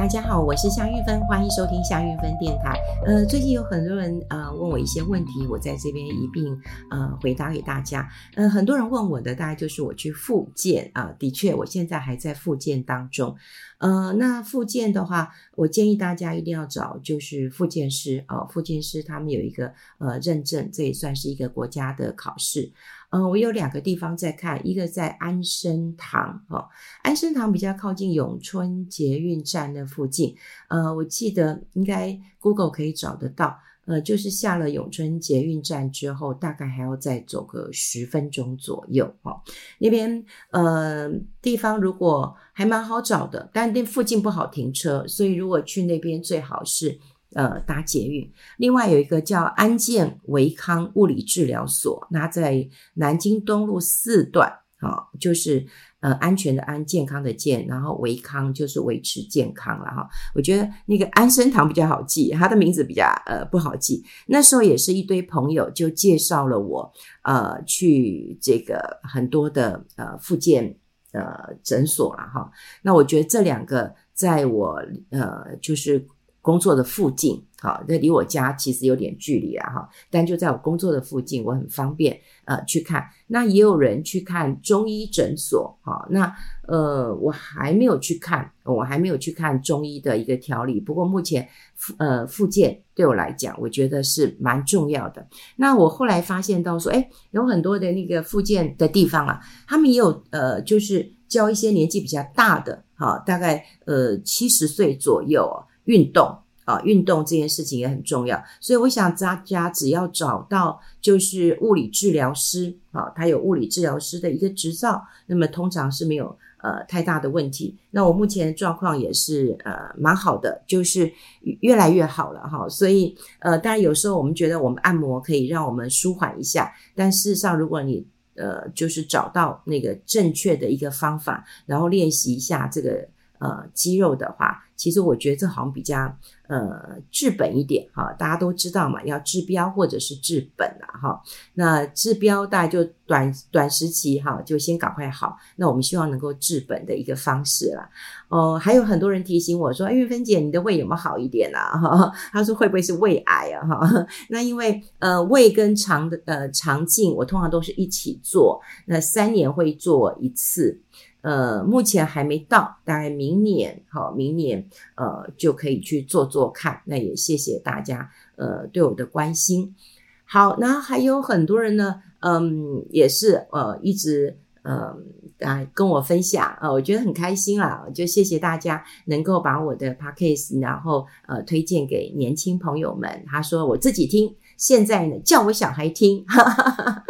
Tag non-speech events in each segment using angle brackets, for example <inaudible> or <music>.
大家好，我是夏玉芬，欢迎收听夏玉芬电台。呃，最近有很多人呃问我一些问题，我在这边一并呃回答给大家。呃，很多人问我的大概就是我去复健啊，呃，的确，我现在还在复健当中。呃，那复健的话，我建议大家一定要找就是复健师啊，复健师他们有一个呃认证，这也算是一个国家的考试。嗯、我有两个地方在看，一个在安生堂，哦，安生堂比较靠近永春捷运站的附近，呃，我记得应该 Google 可以找得到，呃，就是下了永春捷运站之后，大概还要再走个十分钟左右，哦，那边呃地方如果还蛮好找的，但那附近不好停车，所以如果去那边最好是。呃，搭捷运。另外有一个叫安健维康物理治疗所，那在南京东路四段，啊、就是呃安全的安，健康的健，然后维康就是维持健康了哈。我觉得那个安生堂比较好记，它的名字比较呃不好记。那时候也是一堆朋友就介绍了我，呃，去这个很多的呃复健呃诊所了哈。那我觉得这两个在我呃就是。工作的附近，好，这离我家其实有点距离啊，哈，但就在我工作的附近，我很方便呃去看。那也有人去看中医诊所，好，那呃我还没有去看，我还没有去看中医的一个调理。不过目前呃复健对我来讲，我觉得是蛮重要的。那我后来发现到说，诶，有很多的那个复健的地方啊，他们也有呃就是教一些年纪比较大的，哈，大概呃七十岁左右。运动啊，运动这件事情也很重要，所以我想大家只要找到就是物理治疗师啊，他有物理治疗师的一个执照，那么通常是没有呃太大的问题。那我目前的状况也是呃蛮好的，就是越来越好了哈。所以呃，当然有时候我们觉得我们按摩可以让我们舒缓一下，但事实上如果你呃就是找到那个正确的一个方法，然后练习一下这个。呃，肌肉的话，其实我觉得这好像比较呃治本一点哈。大家都知道嘛，要治标或者是治本啊哈。那治标大概就短短时期哈，就先赶快好。那我们希望能够治本的一个方式啦。哦、还有很多人提醒我说，玉芬姐，你的胃有没有好一点啊？哈，他说会不会是胃癌啊？哈，<laughs> 那因为呃胃跟肠的呃肠镜，我通常都是一起做，那三年会做一次。呃，目前还没到，大概明年，好，明年呃就可以去做做看。那也谢谢大家呃对我的关心。好，那还有很多人呢，嗯，也是呃一直呃啊跟我分享啊、我觉得很开心啦。就谢谢大家能够把我的 podcast 然后呃推荐给年轻朋友们。他说我自己听，现在呢叫我小孩听。哈哈哈。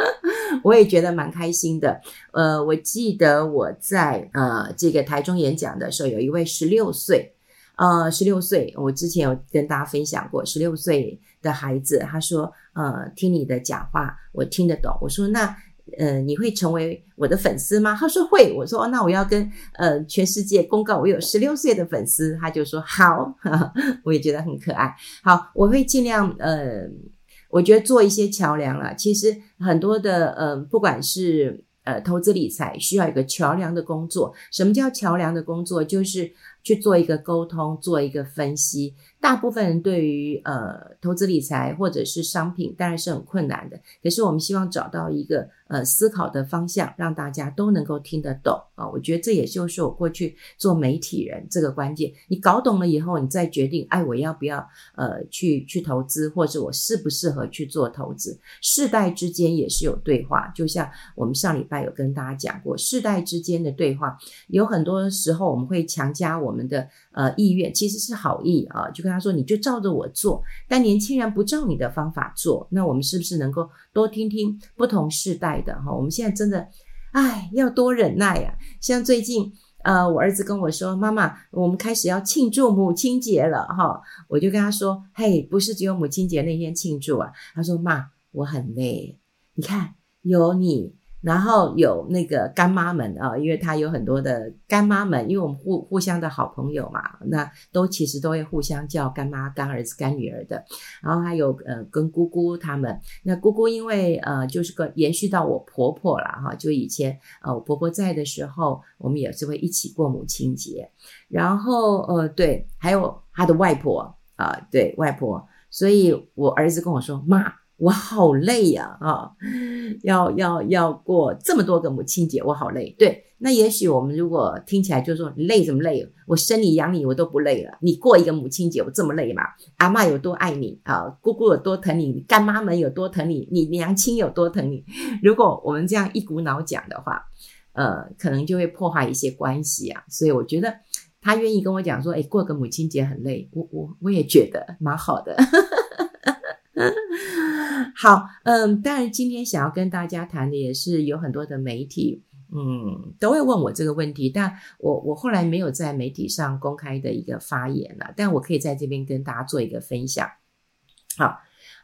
我也觉得蛮开心的，呃，我记得我在呃这个台中演讲的时候，有一位十六岁，呃，十六岁，我之前有跟大家分享过，十六岁的孩子，他说，呃，听你的讲话，我听得懂。我说，那呃，你会成为我的粉丝吗？他说会。我说，那我要跟呃全世界公告我有十六岁的粉丝。他就说好，呵呵，我也觉得很可爱。好，我会尽量呃。我觉得做一些桥梁了，其实很多的，呃，不管是呃投资理财，需要一个桥梁的工作。什么叫桥梁的工作？就是去做一个沟通，做一个分析。大部分人对于呃投资理财或者是商品，当然是很困难的。可是我们希望找到一个呃思考的方向，让大家都能够听得懂啊。我觉得这也就是我过去做媒体人这个关键。你搞懂了以后，你再决定，哎，我要不要呃去去投资，或者我适不适合去做投资？世代之间也是有对话，就像我们上礼拜有跟大家讲过，世代之间的对话，有很多时候我们会强加我我们的呃意愿，其实是好意啊，就跟他说，你就照着我做，但年轻人不照你的方法做，那我们是不是能够多听听不同世代的哈？我们现在真的，哎，要多忍耐呀。像最近，呃，我儿子跟我说：“妈妈，我们开始要庆祝母亲节了哈。”我就跟他说：“嘿，不是只有母亲节那天庆祝啊。”他说：“妈，我很累，你看有你。”然后有那个干妈们啊，因为他有很多的干妈们，因为我们互互相的好朋友嘛，那都其实都会互相叫干妈、干儿子、干女儿的。然后还有呃跟姑姑他们，那姑姑因为呃就是个延续到我婆婆了哈，就以前呃我婆婆在的时候，我们也是会一起过母亲节。然后呃对，还有他的外婆啊、对外婆，所以我儿子跟我说妈。我好累呀，啊，要要要过这么多个母亲节，我好累。对，那也许我们如果听起来就说累什么累？我生你养你我都不累了，你过一个母亲节我这么累嘛？阿嬷有多爱你啊？姑姑有多疼你？干妈们有多疼你？你娘亲有多疼你？如果我们这样一股脑讲的话，呃，可能就会破坏一些关系啊。所以我觉得他愿意跟我讲说，诶，过个母亲节很累，我我我也觉得蛮好的。<laughs> 好，嗯，当然今天想要跟大家谈的也是有很多的媒体，嗯，都会问我这个问题，但我我后来没有在媒体上公开的一个发言了，但我可以在这边跟大家做一个分享。好，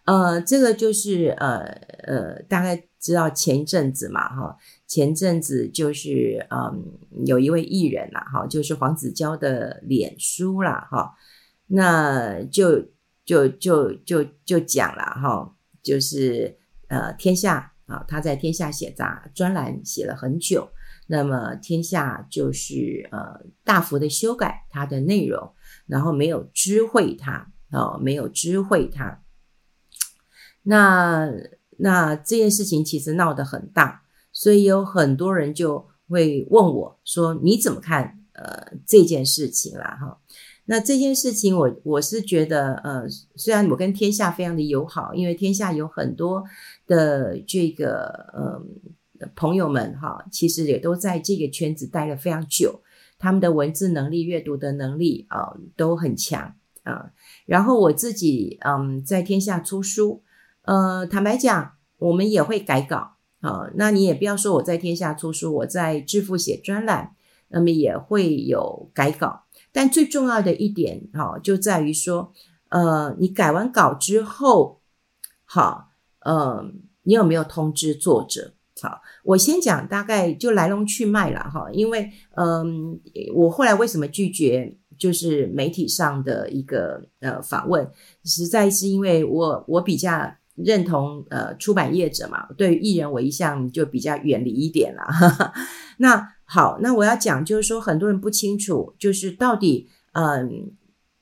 呃，这个就是呃呃，大概知道前一阵子嘛，哈，前阵子就是嗯，有一位艺人啦，哈，就是黄子佼的脸书啦，哈，那就。就就就就讲了哈，就是呃天下啊，他在天下写杂专栏写了很久，那么天下就是呃大幅的修改它的内容，然后没有知会他哦，没有知会他。那那这件事情其实闹得很大，所以有很多人就会问我说，你怎么看呃这件事情啦哈？那这件事情我，我是觉得，呃，虽然我跟天下非常的友好，因为天下有很多的这个呃朋友们哈，其实也都在这个圈子待了非常久，他们的文字能力、阅读的能力啊、都很强啊、然后我自己嗯在天下出书，呃，坦白讲，我们也会改稿啊、那你也不要说我在天下出书，我在致富写专栏，那么也会有改稿。但最重要的一点，哈，就在于说，呃，你改完稿之后，好，呃，你有没有通知作者？好，我先讲大概就来龙去脉了，哈，因为，嗯，我后来为什么拒绝就是媒体上的一个呃访问，实在是因为我我比较认同呃出版业者嘛，对于艺人我一向就比较远离一点了，哈哈，那。好，那我要讲就是说，很多人不清楚，就是到底嗯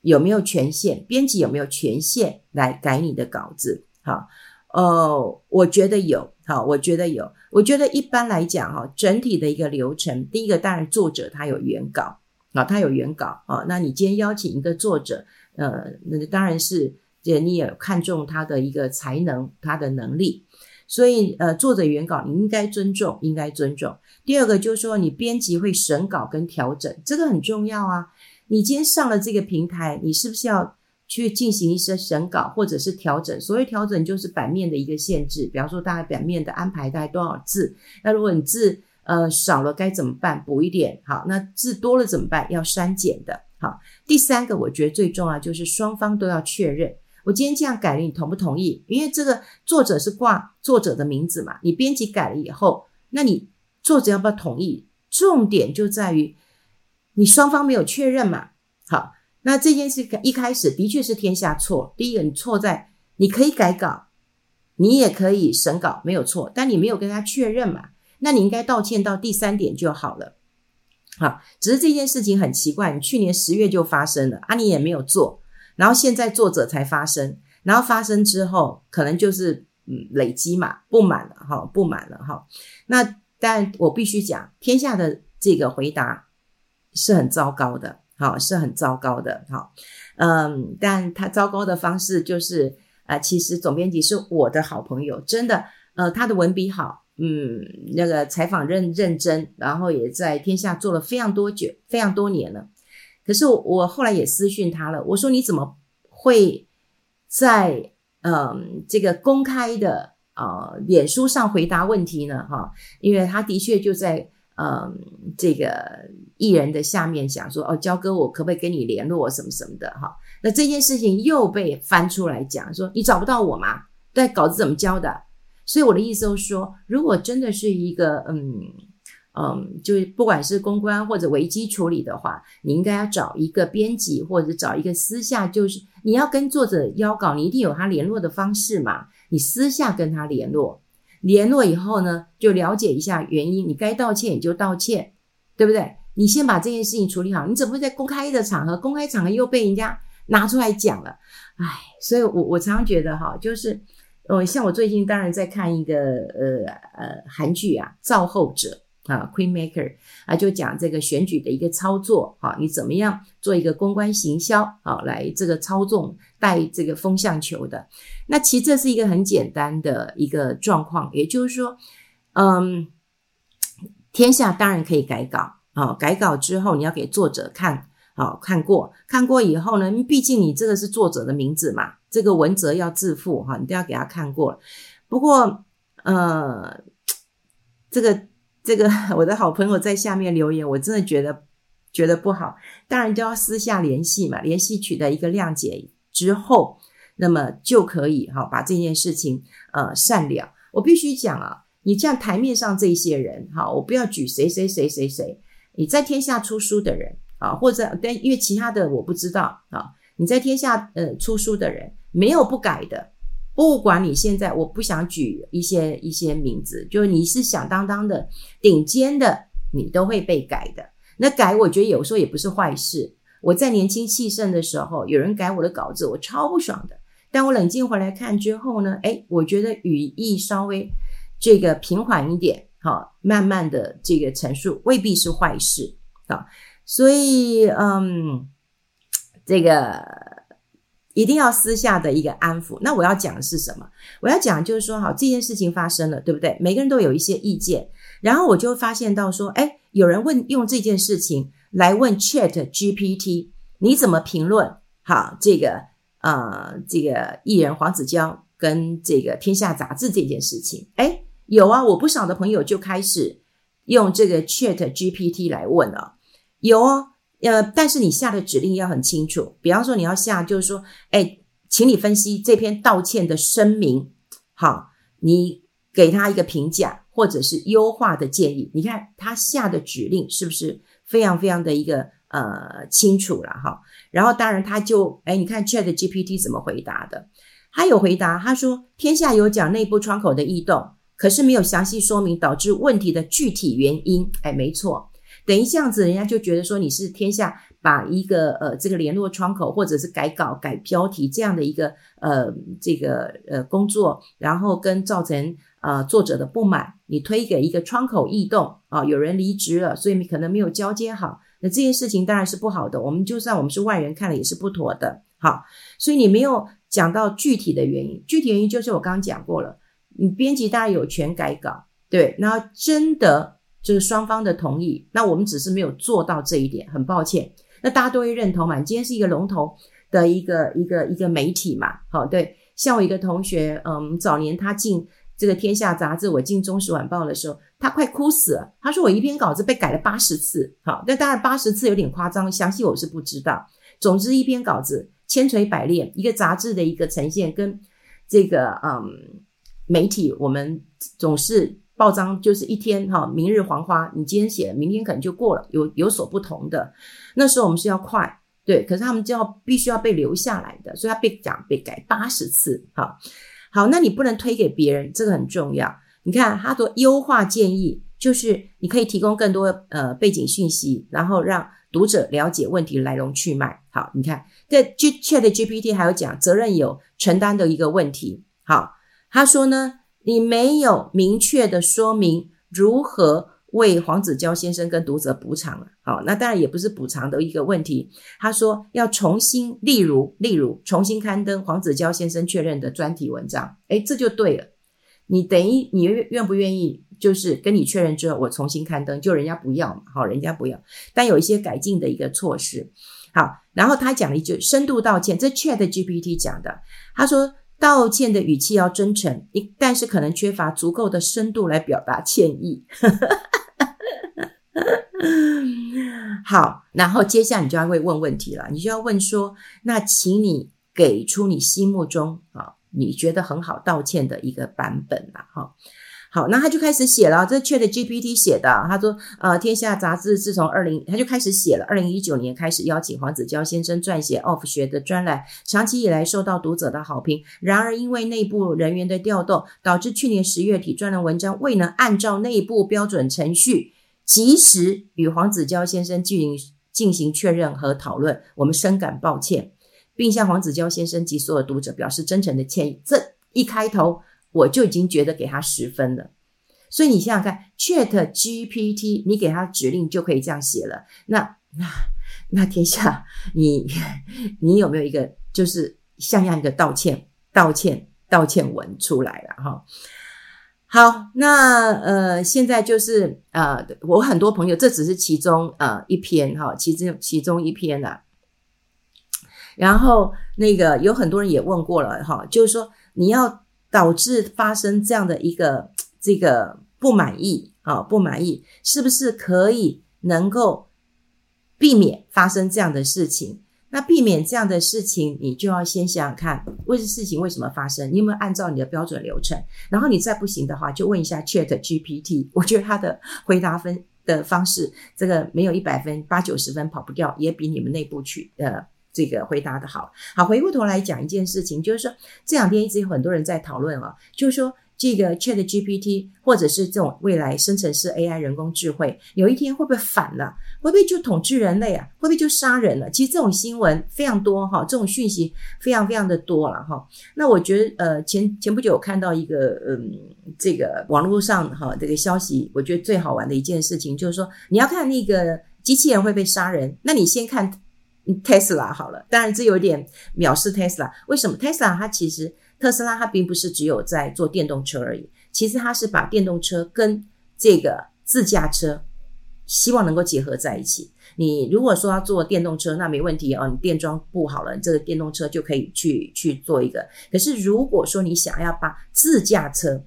有没有权限，编辑有没有权限来改你的稿子？好，呃，我觉得有，好，我觉得有，我觉得一般来讲哈，整体的一个流程，第一个当然作者他有原稿啊，他有原稿啊，那你今天邀请一个作者，呃，那当然是这你也看重他的一个才能，他的能力。所以，呃，作者原稿你应该尊重，应该尊重。第二个就是说，你编辑会审稿跟调整，这个很重要啊。你今天上了这个平台，你是不是要去进行一些审稿或者是调整？所谓调整就是版面的一个限制，比方说大概版面的安排大概多少字？那如果你字呃少了该怎么办？补一点。好，那字多了怎么办？要删减的。好，第三个我觉得最重要就是双方都要确认。我今天这样改了，你同不同意？因为这个作者是挂作者的名字嘛，你编辑改了以后，那你作者要不要同意？重点就在于你双方没有确认嘛。好，那这件事一开始的确是天下错。第一个，你错在你可以改稿，你也可以审稿，没有错，但你没有跟他确认嘛，那你应该道歉到第三点就好了。好，只是这件事情很奇怪，你去年十月就发生了啊，你也没有做。然后现在作者才发生，然后发生之后，可能就是嗯累积嘛，不满了哈，不满了哈。那但我必须讲，天下的这个回答是很糟糕的，好，是很糟糕的，好，嗯，但他糟糕的方式就是，呃，其实总编辑是我的好朋友，真的，呃，他的文笔好，嗯，那个采访认认真，然后也在天下做了非常多久，非常多年了。可是我后来也私讯他了，我说你怎么会在嗯这个公开的呃脸书上回答问题呢？哈，因为他的确就在嗯这个艺人的下面想说哦，焦哥我可不可以跟你联络什么什么的哈？那这件事情又被翻出来讲说你找不到我吗？对，稿子怎么交的？所以我的意思就是说，如果真的是一个嗯嗯，就是不管是公关或者危机处理的话，你应该要找一个编辑或者找一个私下，就是你要跟作者邀稿，你一定有他联络的方式嘛，你私下跟他联络，联络以后呢，就了解一下原因，你该道歉你就道歉，对不对？你先把这件事情处理好，你怎么会在公开的场合，公开场合又被人家拿出来讲了？唉，所以我我常常觉得哈，就是。呃，像我最近当然在看一个呃呃韩剧啊，《造后者》啊，《Queen Maker》啊，就讲这个选举的一个操作啊，你怎么样做一个公关行销啊，来这个操纵带这个风向球的。那其实这是一个很简单的一个状况，也就是说，嗯，天下当然可以改稿啊，改稿之后你要给作者看。好，看过，看过以后呢，毕竟你这个是作者的名字嘛，这个文责要自负哈，你都要给他看过。不过，呃，这个这个 <laughs> 我的好朋友在下面留言，我真的觉得觉得不好，当然就要私下联系嘛，联系取得一个谅解之后，那么就可以哈把这件事情呃善了。我必须讲啊，你这样台面上这些人哈，我不要举谁谁谁谁谁，你在天下出书的人。啊，或者但因为其他的我不知道啊，你在天下呃出书的人没有不改的，不管你现在我不想举一些一些名字，就是你是响当当的顶尖的，你都会被改的。那改我觉得有时候也不是坏事。我在年轻气盛的时候，有人改我的稿子，我超不爽的。但我冷静回来看之后呢，诶，我觉得语义稍微这个平缓一点，好，慢慢的这个陈述未必是坏事啊。所以，嗯，这个一定要私下的一个安抚。那我要讲的是什么？我要讲就是说，好，这件事情发生了，对不对？每个人都有一些意见，然后我就发现到说，诶，有人问用这件事情来问 Chat GPT，你怎么评论？好，这个呃，这个艺人黄子佼跟这个天下杂志这件事情，诶，有啊，我不少的朋友就开始用这个 Chat GPT 来问了。有哦，呃，但是你下的指令要很清楚。比方说，你要下就是说，哎，请你分析这篇道歉的声明，好，你给他一个评价或者是优化的建议。你看他下的指令是不是非常非常的一个呃清楚了哈？然后当然他就，哎，你看 ChatGPT 怎么回答的？他有回答，他说天下有讲内部窗口的异动，可是没有详细说明导致问题的具体原因。哎，没错。等于这样子，人家就觉得说你是天下把一个呃这个联络窗口或者是改稿改标题这样的一个呃这个呃工作，然后跟造成呃作者的不满，你推给一个窗口异动啊，有人离职了，所以你可能没有交接好，那这件事情当然是不好的。我们就算我们是外人看了也是不妥的。好，所以你没有讲到具体的原因，具体原因就是我刚刚讲过了，你编辑大家有权改稿，对，然后真的。就是双方的同意，那我们只是没有做到这一点，很抱歉。那大家都会认同嘛？你今天是一个龙头的一个一个一个媒体嘛？好，对。像我一个同学，嗯，早年他进这个《天下》杂志，我进《中时晚报》的时候，他快哭死了。他说我一篇稿子被改了八十次，好，那当然八十次有点夸张，详细我是不知道。总之，一篇稿子千锤百炼，一个杂志的一个呈现跟这个嗯媒体，我们总是。报章就是一天哈，明日黄花，你今天写，明天可能就过了，有有所不同的。那时候我们是要快，对，可是他们就要必须要被留下来的，所以他被讲被改八十次，哈，好，那你不能推给别人，这个很重要。你看他的优化建议，就是你可以提供更多呃背景讯息，然后让读者了解问题来龙去脉。好，你看这 ChatGPT 还有讲责任有承担的一个问题。好，他说呢。你没有明确的说明如何为黄子佼先生跟读者补偿了，好，那当然也不是补偿的一个问题。他说要重新，例如，例如重新刊登黄子佼先生确认的专题文章，诶，这就对了。你等于你愿不愿意，就是跟你确认之后，我重新刊登，就人家不要嘛，好，人家不要，但有一些改进的一个措施，好，然后他讲了一句深度道歉，这 ChatGPT 讲的，他说。道歉的语气要真诚，但是可能缺乏足够的深度来表达歉意。<laughs> 好，然后接下来你就要会问问题了，你就要问说：那请你给出你心目中啊你觉得很好道歉的一个版本了，哈。好，那他就开始写了，这 ChatGPT 写的。他说，呃，天下杂志自从二零，他就开始写了。二零一九年开始邀请黄子佼先生撰写 off 学的专栏，长期以来受到读者的好评。然而，因为内部人员的调动，导致去年十月底专栏文章未能按照内部标准程序及时与黄子佼先生进行进行确认和讨论。我们深感抱歉，并向黄子佼先生及所有读者表示真诚的歉意。这一开头。我就已经觉得给他十分了，所以你想想看，Chat GPT，你给他指令就可以这样写了。那那那天下，你你有没有一个就是像样一个道歉、道歉、道歉文出来了哈？好，那呃，现在就是呃，我很多朋友，这只是其中呃一篇哈，其中其中一篇了。然后那个有很多人也问过了哈，就是说你要。导致发生这样的一个 <tsk> 这个不满意啊，不满意，是不是可以能够避免发生这样的事情？那避免这样的事情，你就要先想想看，为事情为什么发生？你有没有按照你的标准流程？然后你再不行的话，就问一下 Chat GPT，我觉得他的回答分的方式，这个没有一百分，八九十分跑不掉，也比你们内部去呃。这个回答的好，好，回过头来讲一件事情，就是说这两天一直有很多人在讨论啊，就是说这个 Chat GPT 或者是这种未来生成式 AI 人工智慧，有一天会不会反了？会不会就统治人类啊？会不会就杀人了？其实这种新闻非常多哈，这种讯息非常非常的多了哈。那我觉得呃，前前不久我看到一个嗯，这个网络上哈这个消息，我觉得最好玩的一件事情就是说，你要看那个机器人会被杀人，那你先看。特斯拉好了，当然这有点藐视特斯拉。为什么？特斯拉它其实特斯拉它并不是只有在做电动车而已，其实它是把电动车跟这个自驾车希望能够结合在一起。你如果说要做电动车，那没问题哦，你电桩布好了，这个电动车就可以去去做一个。可是如果说你想要把自驾车，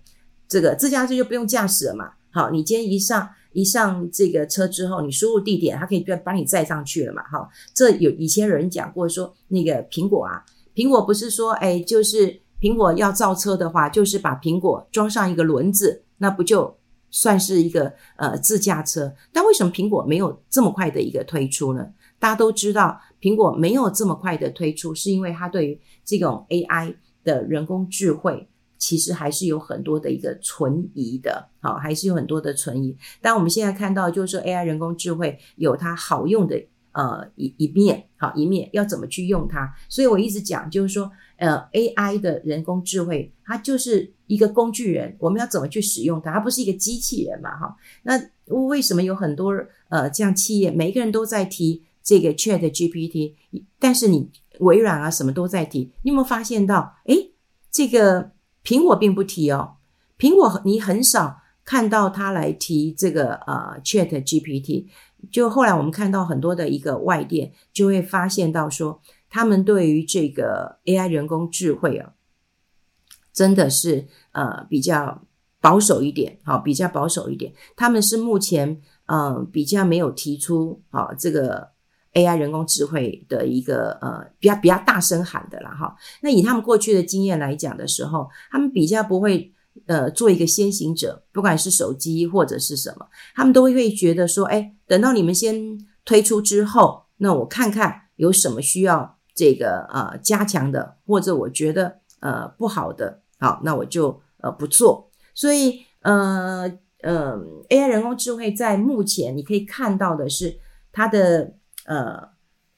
这个自驾车就不用驾驶了嘛，好，你今天一上。一上这个车之后，你输入地点，它可以把你载上去了嘛？哈，这有以前有人讲过说，那个苹果啊，苹果不是说，哎，就是苹果要造车的话，就是把苹果装上一个轮子，那不就算是一个呃自驾车？但为什么苹果没有这么快的一个推出呢？大家都知道，苹果没有这么快的推出，是因为它对于这种 AI 的人工智慧。其实还是有很多的一个存疑的，好，还是有很多的存疑。但我们现在看到，就是说 AI 人工智慧有它好用的呃一一面，好一面要怎么去用它。所以我一直讲，就是说呃 AI 的人工智慧，它就是一个工具人，我们要怎么去使用它？它不是一个机器人嘛，哈。那为什么有很多呃这样企业，每一个人都在提这个 ChatGPT，但是你微软啊什么都在提，你有没有发现到？诶，这个。苹果并不提哦，苹果你很少看到它来提这个呃 Chat GPT。就后来我们看到很多的一个外电，就会发现到说，他们对于这个 AI 人工智慧啊，真的是呃比较保守一点，好，比较保守一点。他们是目前呃比较没有提出啊这个。AI 人工智慧的一个呃比较比较大声喊的啦哈，那以他们过去的经验来讲的时候，他们比较不会呃做一个先行者，不管是手机或者是什么，他们都会觉得说，哎，等到你们先推出之后，那我看看有什么需要这个呃加强的，或者我觉得呃不好的，好，那我就呃不做。所以呃呃 AI 人工智慧在目前你可以看到的是它的。呃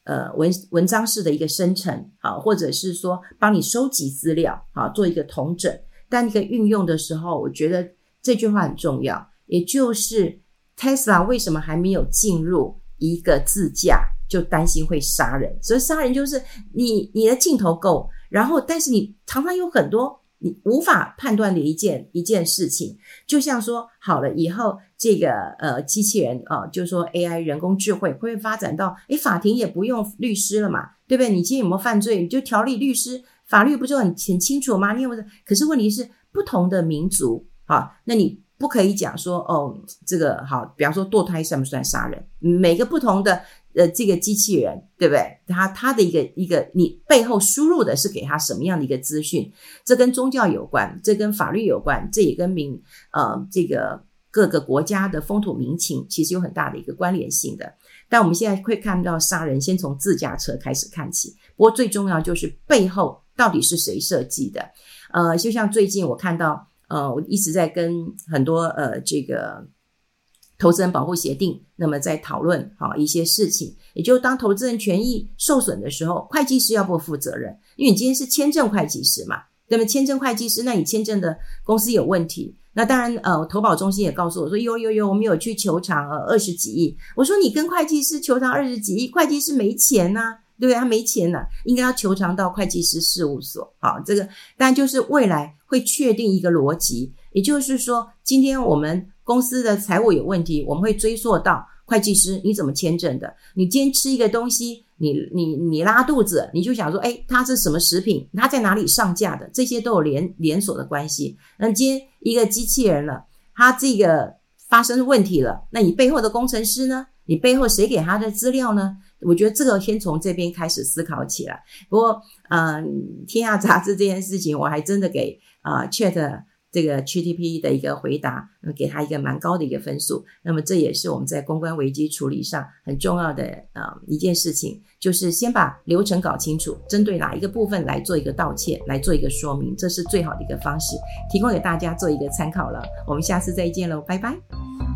呃文文章式的一个生成，好，或者是说帮你收集资料，好，做一个统整。但你可以运用的时候，我觉得这句话很重要，也就是 Tesla 为什么还没有进入一个自驾，就担心会杀人。所以杀人就是你你的镜头够，然后但是你常常有很多。你无法判断的一件一件事情，就像说好了以后，这个呃机器人啊、呃，就是说 AI 人工智慧会发展到，诶法庭也不用律师了嘛，对不对？你今天有没有犯罪，你就条例律师法律不就很很清楚吗？你有没有？可是问题是不同的民族啊，那你不可以讲说哦，这个好，比方说堕胎算不算杀人？每个不同的呃这个机器人，对不对？他他的一个一个你背后输入的是给他什么样的一个资讯？这跟宗教有关，这跟法律有关，这也跟民呃这个各个国家的风土民情其实有很大的一个关联性的。但我们现在会看到杀人，先从自驾车开始看起。不过最重要就是背后到底是谁设计的？呃，就像最近我看到，呃，我一直在跟很多呃这个投资人保护协定，那么在讨论好一些事情。也就当投资人权益受损的时候，会计师要不负责任？因为你今天是签证会计师嘛，那么签证会计师，那你签证的公司有问题。那当然，呃，投保中心也告诉我说，有有有，我们有去求偿，呃，二十几亿。我说你跟会计师求偿二十几亿，会计师没钱呐、啊，对不对？他没钱呐、啊，应该要求偿到会计师事务所。好，这个当然就是未来会确定一个逻辑，也就是说，今天我们公司的财务有问题，我们会追溯到会计师你怎么签证的？你今天吃一个东西。你你你拉肚子，你就想说，诶，它是什么食品？它在哪里上架的？这些都有连连锁的关系。那今天一个机器人了，它这个发生问题了，那你背后的工程师呢？你背后谁给他的资料呢？我觉得这个先从这边开始思考起来。不过，嗯、天下杂志这件事情，我还真的给啊、呃、Chat。这个 GTP 的一个回答，给他一个蛮高的一个分数。那么这也是我们在公关危机处理上很重要的呃一件事情，就是先把流程搞清楚，针对哪一个部分来做一个道歉，来做一个说明，这是最好的一个方式，提供给大家做一个参考了。我们下次再见喽，拜拜。